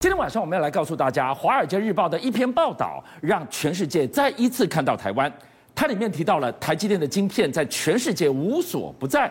今天晚上我们要来告诉大家，《华尔街日报》的一篇报道，让全世界再一次看到台湾。它里面提到了台积电的晶片在全世界无所不在，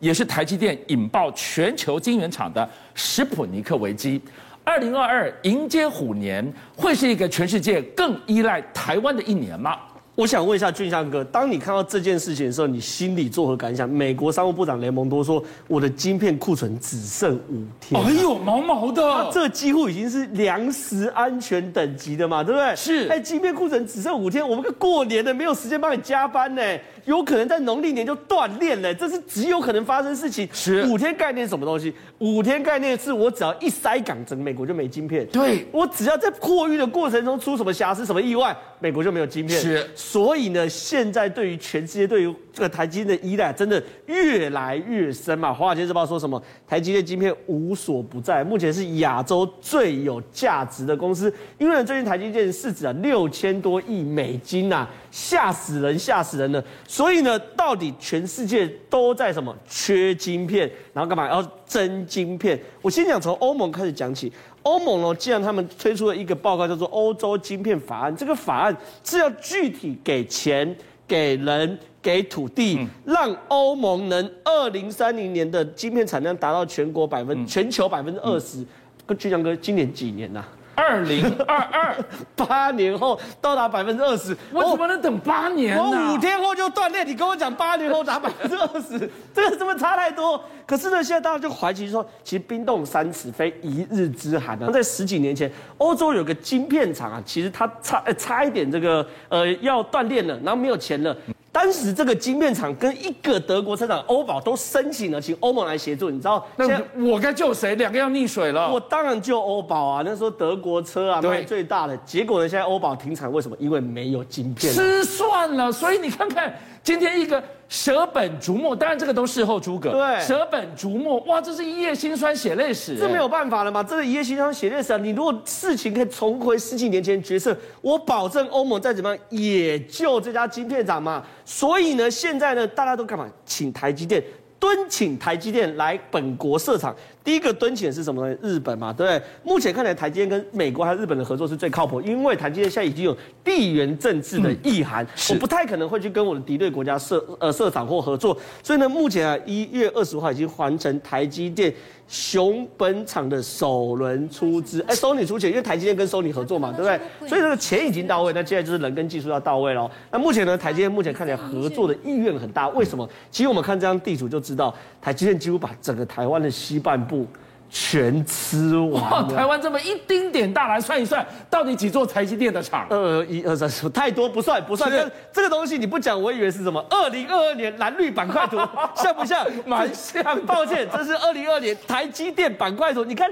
也是台积电引爆全球晶圆厂的史普尼克危机。二零二二迎接虎年，会是一个全世界更依赖台湾的一年吗？我想问一下俊相哥，当你看到这件事情的时候，你心里作何感想？美国商务部长雷蒙多说，我的晶片库存只剩五天。哎呦，毛毛的，这几乎已经是粮食安全等级的嘛，对不对？是。哎，晶片库存只剩五天，我们个过年的没有时间帮你加班呢，有可能在农历年就断链了，这是极有可能发生事情。是。五天概念是什么东西？五天概念是我只要一塞港，整个美国就没晶片。对。我只要在货运的过程中出什么瑕疵、什么意外，美国就没有晶片。是。所以呢，现在对于全世界对于这个台积电的依赖真的越来越深嘛？华尔街日报说什么？台积电晶片无所不在，目前是亚洲最有价值的公司。因为最近台积电市值啊六千多亿美金呐，吓死人，吓死人了。所以呢，到底全世界都在什么缺晶片，然后干嘛要争晶片？我先讲从欧盟开始讲起。欧盟呢，既然他们推出了一个报告，叫做《欧洲晶片法案》，这个法案是要具体给钱、给人、给土地，让欧盟能二零三零年的晶片产量达到全国百分、全球百分之二十。跟俊强哥，今年几年呐、啊？二零二二，八年后到达百分之二十，我怎么能等八年呢？我五天后就断裂，你跟我讲八年后达百分之二十，这个怎么差太多？可是呢，现在大家就怀疑说，其实冰冻三尺非一日之寒啊。在十几年前，欧洲有个晶片厂啊，其实它差差一点这个呃要断裂了，然后没有钱了。当时这个晶片厂跟一个德国车厂欧宝都申请了，请欧盟来协助。你知道，那我该救谁？两个要溺水了。我当然救欧宝啊！那时候德国车啊卖最大的，结果呢，现在欧宝停产，为什么？因为没有晶片。失算了，所以你看看。今天一个舍本逐末，当然这个都事后诸葛。对，舍本逐末，哇，这是一夜辛酸血泪史，这没有办法了嘛？这是一夜辛酸血泪史啊！你如果事情可以重回十几年前角色，我保证欧盟再怎么样也救这家晶片厂嘛。所以呢，现在呢，大家都干嘛？请台积电。敦请台积电来本国设厂，第一个敦请的是什么呢？日本嘛，对不对？目前看来，台积电跟美国还有日本的合作是最靠谱，因为台积电现在已经有地缘政治的意涵，嗯、我不太可能会去跟我的敌对国家设呃设厂或合作。所以呢，目前啊，一月二十五号已经完成台积电熊本厂的首轮出资，哎，索尼出钱，因为台积电跟索尼合作嘛，对不对？所以这个钱已经到位，那接下来就是人跟技术要到位喽。那目前呢，台积电目前看起来合作的意愿很大，为什么？其实我们看这张地图就知道，台积电几乎把整个台湾的西半部。papo 全吃完，台湾这么一丁点大，来算一算，到底几座台积电的厂？二，一二三四，太多不算不算。这个东西你不讲，我以为是什么？二零二二年蓝绿板块图，像不像？蛮像。抱歉，这是二零二二年台积电板块图。你看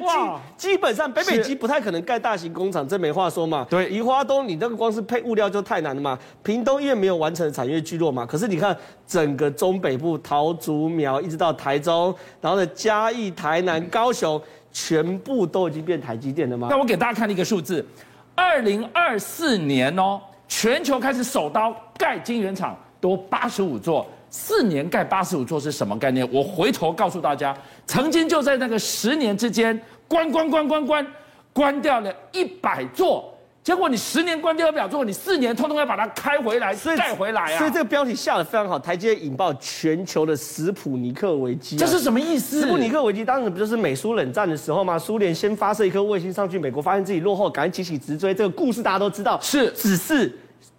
基基本上北北基不太可能盖大型工厂，这没话说嘛。对，宜花东你那个光是配物料就太难了嘛。屏东因为没有完成的产业聚落嘛。可是你看整个中北部桃竹苗一直到台中，然后呢嘉义、台南、高雄。全部都已经变台积电了吗？那我给大家看一个数字，二零二四年哦，全球开始首刀盖晶圆厂都八十五座，四年盖八十五座是什么概念？我回头告诉大家，曾经就在那个十年之间关关关关关关掉了一百座。结果你十年关掉不了，之后你四年通通要把它开回来，带回来啊！所以这个标题下的非常好，台积电引爆全球的史普尼克危机，这是什么意思？史普尼克危机当时不就是美苏冷战的时候吗？苏联先发射一颗卫星上去，美国发现自己落后，赶紧急起直追。这个故事大家都知道。是，只是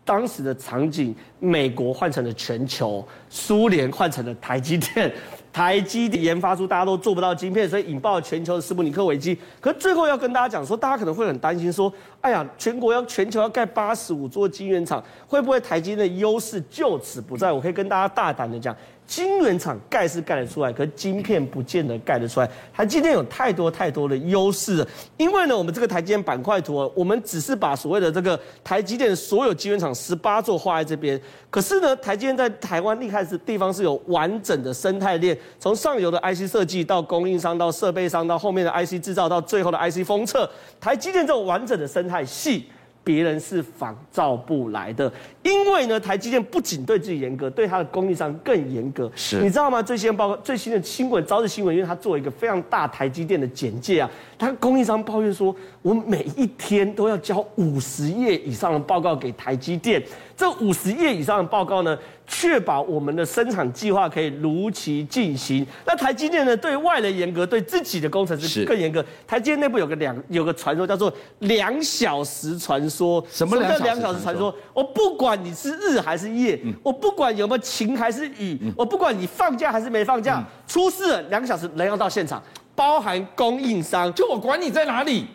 当时的场景，美国换成了全球，苏联换成了台积电。台积电研发出大家都做不到晶片，所以引爆了全球的斯普尼克危机。可最后要跟大家讲说，大家可能会很担心说，哎呀，全国要全球要盖八十五座晶圆厂，会不会台积电的优势就此不在？我可以跟大家大胆的讲。晶圆厂盖是盖得出来，可是晶片不见得盖得出来。台积电有太多太多的优势，因为呢，我们这个台积电板块图，我们只是把所谓的这个台积电所有晶圆厂十八座画在这边。可是呢，台积电在台湾厉害的地方是有完整的生态链，从上游的 IC 设计到供应商到设备商到后面的 IC 制造到最后的 IC 封测，台积电这种完整的生态系。别人是仿造不来的。因为呢，台积电不仅对自己严格，对它的供应商更严格。是，你知道吗？最新的报告，最新的新闻，朝日新闻，因为它做一个非常大台积电的简介啊，它供应商抱怨说，我每一天都要交五十页以上的报告给台积电。这五十页以上的报告呢，确保我们的生产计划可以如期进行。那台积电呢，对外人严格，对自己的工程师更严格。台积电内部有个两有个传说叫做两小时传说。什么叫两小时传说？我不管你是日还是夜，嗯、我不管有没有晴还是雨，嗯、我不管你放假还是没放假，嗯、出事了两小时人要到现场，包含供应商，就我管你在哪里。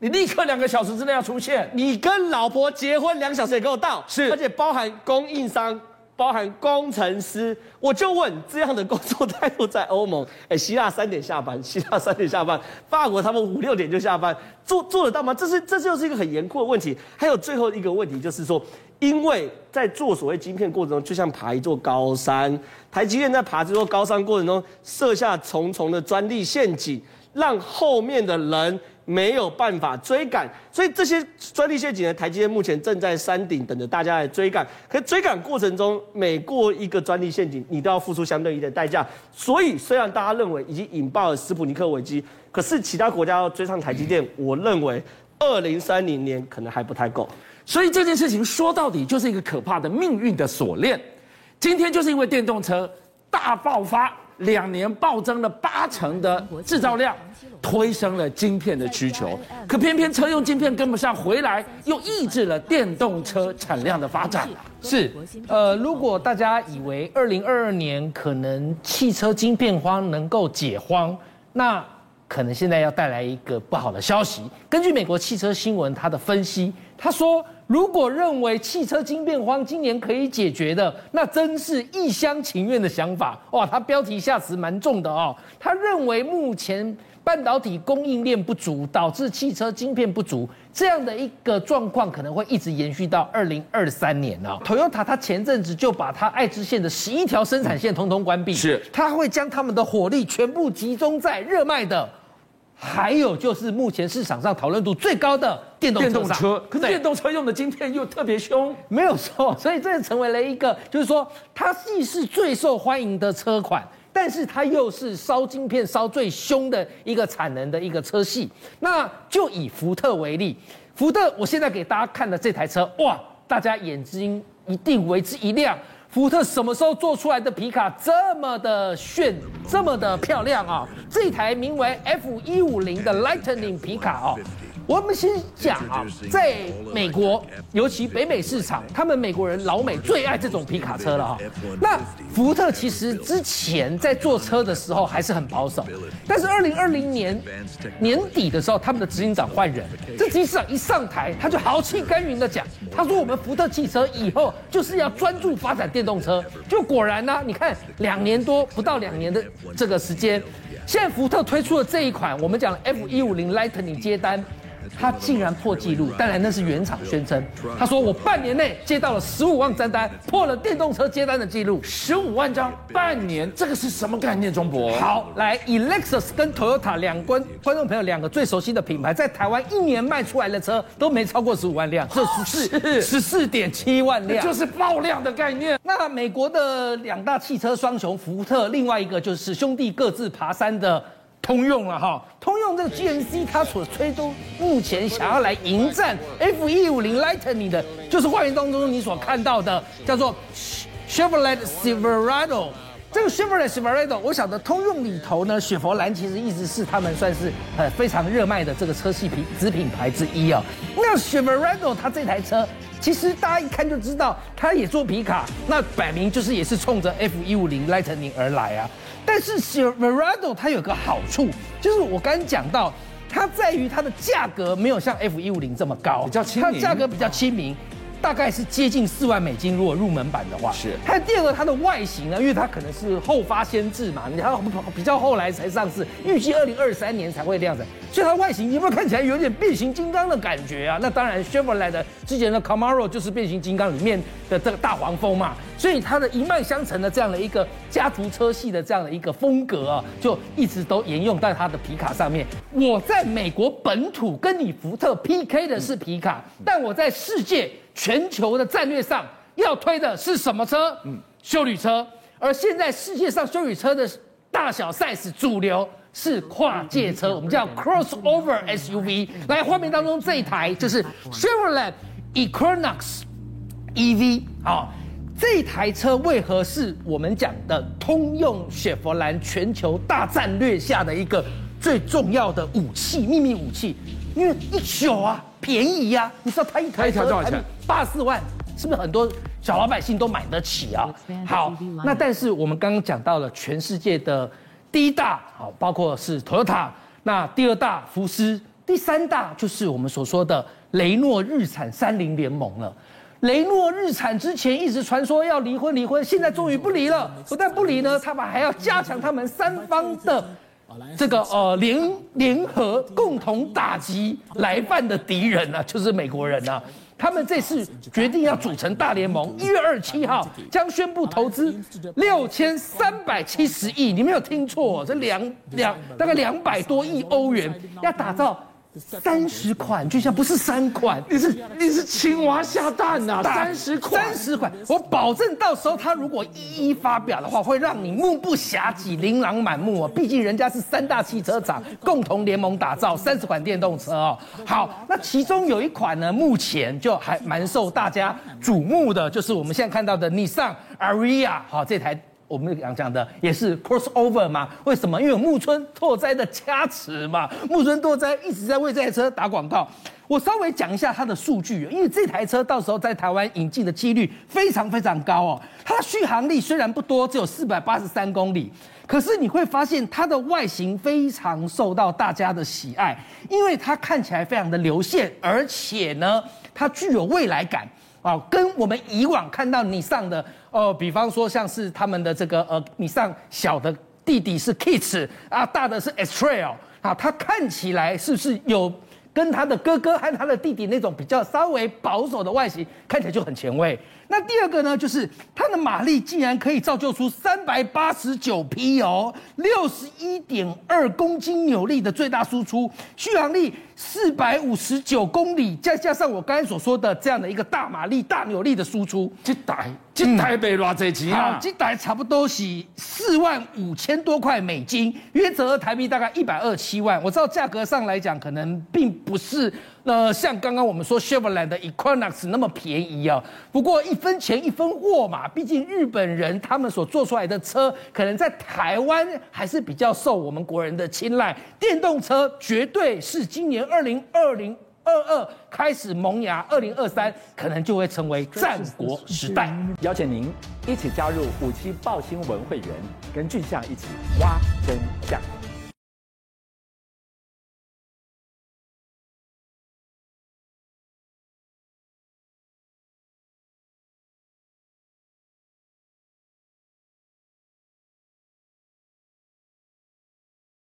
你立刻两个小时之内要出现，你跟老婆结婚两小时也给我到，是，而且包含供应商，包含工程师，我就问这样的工作态度在欧盟，哎，希腊三点下班，希腊三点下班，法国他们五六点就下班，做做得到吗？这是这就是一个很严酷的问题。还有最后一个问题就是说，因为在做所谓晶片过程中，就像爬一座高山，台积电在爬这座高山过程中设下重重的专利陷阱，让后面的人。没有办法追赶，所以这些专利陷阱呢，台积电目前正在山顶等着大家来追赶。可追赶过程中，每过一个专利陷阱，你都要付出相对应的代价。所以虽然大家认为已经引爆了斯普尼克危机，可是其他国家要追上台积电，我认为二零三零年可能还不太够。所以这件事情说到底就是一个可怕的命运的锁链。今天就是因为电动车大爆发。两年暴增了八成的制造量，推升了晶片的需求，可偏偏车用晶片跟不上，回来又抑制了电动车产量的发展。是，呃，如果大家以为二零二二年可能汽车晶片荒能够解荒，那可能现在要带来一个不好的消息。根据美国汽车新闻，他的分析，他说。如果认为汽车晶片荒今年可以解决的，那真是一厢情愿的想法哇！他标题下词蛮重的哦。他认为目前半导体供应链不足，导致汽车晶片不足这样的一个状况，可能会一直延续到二零二三年哦。Toyota 他前阵子就把他爱知县的十一条生产线通通关闭，是，他会将他们的火力全部集中在热卖的。还有就是目前市场上讨论度最高的电动车，电动车，可是电动车用的晶片又特别凶，没有错，所以这成为了一个，就是说它既是最受欢迎的车款，但是它又是烧晶片烧最凶的一个产能的一个车系。那就以福特为例，福特，我现在给大家看的这台车，哇，大家眼睛一定为之一亮。福特什么时候做出来的皮卡这么的炫，这么的漂亮啊？这台名为 F 一五零的 Lightning 皮卡啊。我们先讲啊，在美国，尤其北美市场，他们美国人老美最爱这种皮卡车了哈。那福特其实之前在做车的时候还是很保守，但是二零二零年年底的时候，他们的执行长换人，这执行长一上台，他就豪气干云的讲，他说我们福特汽车以后就是要专注发展电动车。就果然呢，你看两年多不到两年的这个时间，现在福特推出了这一款我们讲的 F 一五零 Lightning 接单。他竟然破纪录，当然那是原厂宣称。他说我半年内接到了十五万张单，破了电动车接单的记录。十五万张，半年，这个是什么概念？中博？好，来，e l e x u s 跟 Toyota 两观观众朋友两个最熟悉的品牌，在台湾一年卖出来的车都没超过十五万辆，这十四十四点七万辆，就是爆量的概念。那美国的两大汽车双雄福特，另外一个就是兄弟各自爬山的。通用了哈，通用这个 GMC 它所推出目前想要来迎战 F 一五零 Lightning 的，就是画面当中你所看到的叫做 Chevrolet Silverado。这个 Chevrolet Silverado，我晓得通用里头呢，雪佛兰其实一直是他们算是呃非常热卖的这个车系品子品牌之一啊。那 Silverado 它这台车，其实大家一看就知道，它也做皮卡，那摆明就是也是冲着 F 一五零 Lightning 而来啊。但是 Silverado 它有个好处，就是我刚刚讲到，它在于它的价格没有像 F 一五零这么高，比较亲民，它价格比较亲民。大概是接近四万美金，如果入门版的话。是。还有第二个，它的外形呢，因为它可能是后发先至嘛，你看比较后来才上市，预计二零二三年才会量产，所以它外形有没有看起来有点变形金刚的感觉啊？那当然，Chevrolet 的之前的 Camaro 就是变形金刚里面的这个大黄蜂嘛，所以它的一脉相承的这样的一个家族车系的这样的一个风格啊，就一直都沿用在它的皮卡上面。我在美国本土跟你福特 PK 的是皮卡，但我在世界。全球的战略上要推的是什么车？嗯，修旅车。而现在世界上修旅车的大小 size 主流是跨界车，我们叫 crossover SUV。来，画面当中这一台就是 Chevrolet Equinox EV。好，这台车为何是我们讲的通用雪佛兰全球大战略下的一个最重要的武器、秘密武器？因为一宿啊。便宜呀、啊！你知道它一台车多少钱？八四万，是不是很多小老百姓都买得起啊？好，那但是我们刚刚讲到了全世界的第一大，好，包括是 Toyota，那第二大福斯，第三大就是我们所说的雷诺日产三菱联盟了。雷诺日产之前一直传说要离婚，离婚，现在终于不离了。不但不离呢，他们还要加强他们三方的。这个呃联联合共同打击来犯的敌人呢、啊，就是美国人啊。他们这次决定要组成大联盟，一月二十七号将宣布投资六千三百七十亿，你没有听错，这两两大概两百多亿欧元要打造。三十款，就像不是三款，你是你是青蛙下蛋呐、啊！三十款，三十款，我保证到时候他如果一一发表的话，会让你目不暇给，琳琅满目啊！毕竟人家是三大汽车厂共同联盟打造三十款电动车哦。好，那其中有一款呢，目前就还蛮受大家瞩目的，就是我们现在看到的 Nissan Ariya，好，这台。我们讲讲的也是 crossover 嘛？为什么？因为木村拓哉的加持嘛。木村拓哉一直在为这台车打广告。我稍微讲一下它的数据，因为这台车到时候在台湾引进的几率非常非常高哦。它的续航力虽然不多，只有四百八十三公里，可是你会发现它的外形非常受到大家的喜爱，因为它看起来非常的流线，而且呢，它具有未来感。啊，跟我们以往看到你上的，呃，比方说像是他们的这个，呃，你上小的弟弟是 Kits 啊，大的是 X-Trail 啊，他看起来是不是有跟他的哥哥和他的弟弟那种比较稍微保守的外形，看起来就很前卫。那第二个呢，就是它的马力竟然可以造就出三百八十九匹哦，六十一点二公斤扭力的最大输出，续航力四百五十九公里，再加上我刚才所说的这样的一个大马力、大扭力的输出，这台这台北偌济钱啊？这台差不多是四万五千多块美金，约折合台币大概一百二十七万。我知道价格上来讲，可能并不是。那像刚刚我们说 Chevrolet 的 Equinox 那么便宜啊，不过一分钱一分货嘛，毕竟日本人他们所做出来的车，可能在台湾还是比较受我们国人的青睐。电动车绝对是今年二零二零二二开始萌芽，二零二三可能就会成为战国时代。邀请您一起加入五七爆新闻会员，跟俊相一起挖真相。